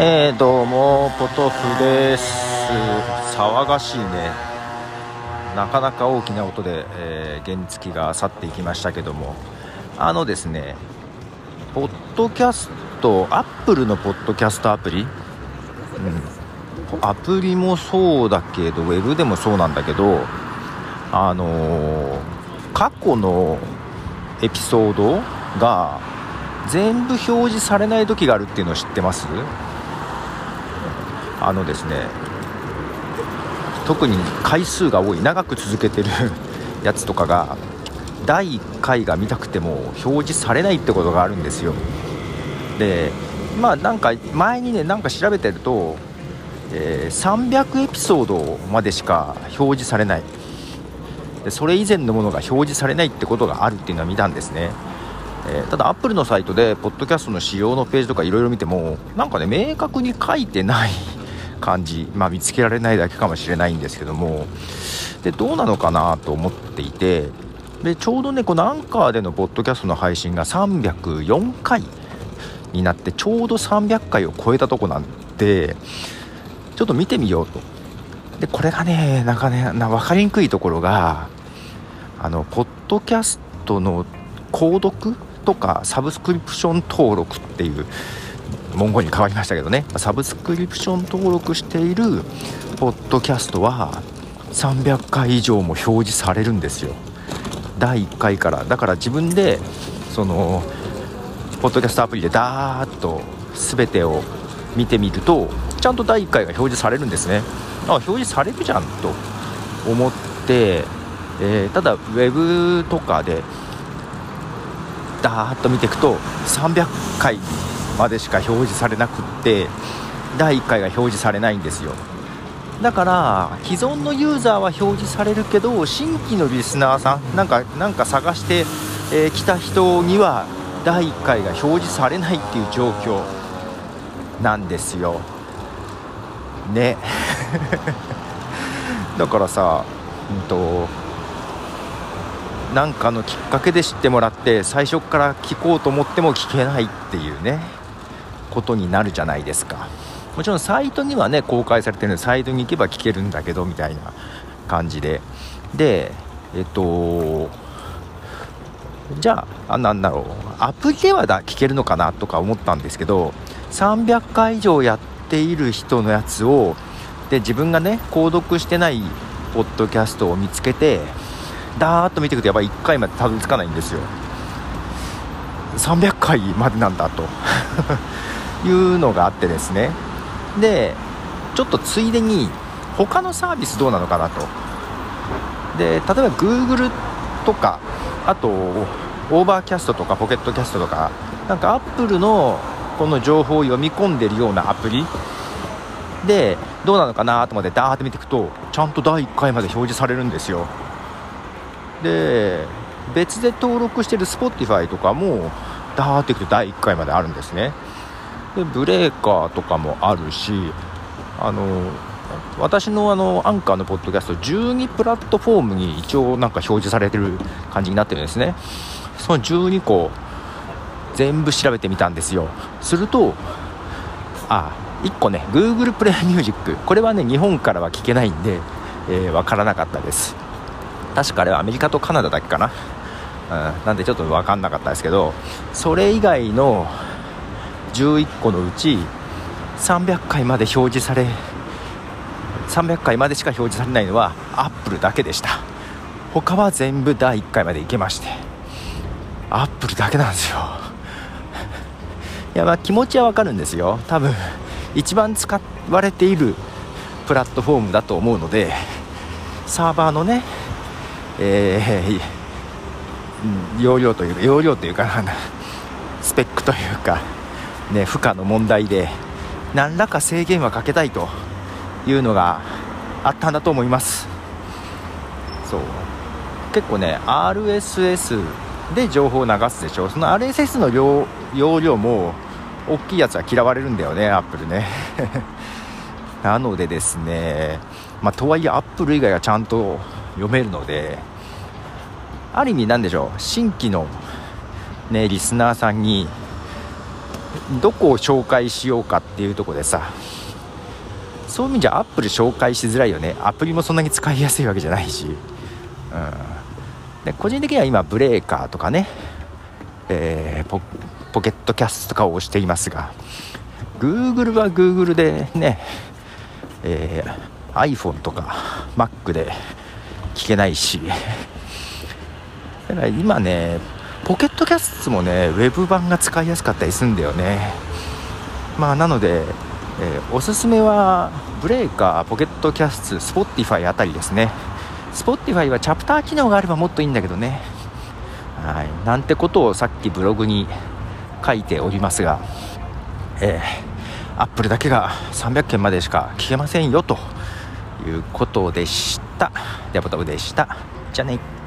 えー、どうもポトフです。騒がしいね。なかなか大きな音で、えー、原付が去っていきましたけども。あのですねポッドキャストアップルのポッドキャストアプリ、うん、アプリもそうだけどウェブでもそうなんだけどあのー、過去のエピソードが全部表示されない時があるっていうのを知ってます？あのですね特に回数が多い長く続けてる やつとかが第1回が見たくても表示されないってことがあるんですよ。でまあなんか前にねなんか調べてると、えー、300エピソードまでしか表示されない。でそれ以前のものが表示されないってことがあるっていうのは見たんですね。えー、ただアップルのサイトでポッドキャストの仕様のページとかいろいろ見てもなんかね明確に書いてない感じ、まあ、見つけられないだけかもしれないんですけどもでどうなのかなと思っていてでちょうどねこのアンカーでのポッドキャストの配信が304回になってちょうど300回を超えたとこなんでちょっと見てみようと。でこれがねなんかねな分かりにくいところがあのポッドキャストの購読とかサブスクリプション登録っていう文言に変わりましたけどね。サブスクリプション登録しているポッドキャストは300回以上も表示されるんですよ。第1回から。だから自分でそのポッドキャストアプリでダーッと全てを見てみるとちゃんと第1回が表示されるんですね。あ表示されるじゃんと思って、えー、ただウェブとかでダーッと見ていくと300回までしか表示されなくって第1回が表示されないんですよ。だから既存のユーザーは表示されるけど新規のリスナーさんなんかなんか探してき、えー、た人には第1回が表示されないっていう状況なんですよ。ね。だからさうんとなんかのきっかけで知ってもらって最初から聞こうと思っても聞けないっていうね。ことになるじゃないですか。もちろんサイトにはね公開されてるのでサイトに行けば聞けるんだけどみたいな感じで。でえっとじゃあなんだろう。アプリではだ聞けるのかなとか思ったんですけど300回以上やっている人のやつをで自分がね購読してないポッドキャストを見つけてダーッと見ていくとやっぱり1回までたどり着かないんですよ。300回までなんだと。いうのがあってですね。でちょっとついでに他のサービスどうなのかなと。で例えば Google とかあと Overcast とか Pocket Casts とかなんか Apple のこの情報を読み込んでるようなアプリ。でどうなのかなと思ってダーって見ていくとちゃんと第1回まで表示されるんですよ。で別で登録してる Spotify とかもダーっていくと第1回まであるんですね。でブレーカーとかもあるしあの私のあのアンカーのポッドキャスト12プラットフォームに一応なんか表示されてる感じになってるんですね。その12個全部調べてみたんですよ。するとあ1個ね Google プレイミュージックこれはね日本からは聞けないんで、えー、分からなかったです。確かあれはアメリカとカナダだけかな、うん、なんでちょっと分かんなかったですけどそれ以外の11個のうち300回まで表示され300回までしか表示されないのはアップルだけでした。他は全部第1回までいけましてアップルだけなんですよ。いやまあ気持ちはわかるんですよ。多分一番使われているプラットフォームだと思うのでサーバーのね、えー、容量というか容量というかスペックというかね、負荷の問題で何らか制限はかけたいというのがあったんだと思います。そう。結構ね RSS で情報を流すでしょ。その RSS の容量も大きいやつは嫌われるんだよねアップルね。なのでですねまあ、とはいえアップル以外はちゃんと読めるのである意味なんでしょう。新規のねリスナーさんにどこを紹介しようかっていうとこでさそういう意味じゃアップル紹介しづらいよね。アプリもそんなに使いやすいわけじゃないし、うん、で個人的には今ブレーカーとかね、えー、 Pocket Casts とかを押していますが Google は Google でね、えー、iPhone とか Mac で聞けないし。だから今ね Pocket Casts もねウェブ版が使いやすかったりするんだよねまあなので、えー、おすすめは Breaker、Pocket Casts、 Spotify あたりですね Spotify はチャプター機能があればもっといいんだけどねはいなんてことをさっきブログに書いておりますが、えー、Apple だけが300件までしか聞けませんよということでした。ではボタブでした。じゃあね。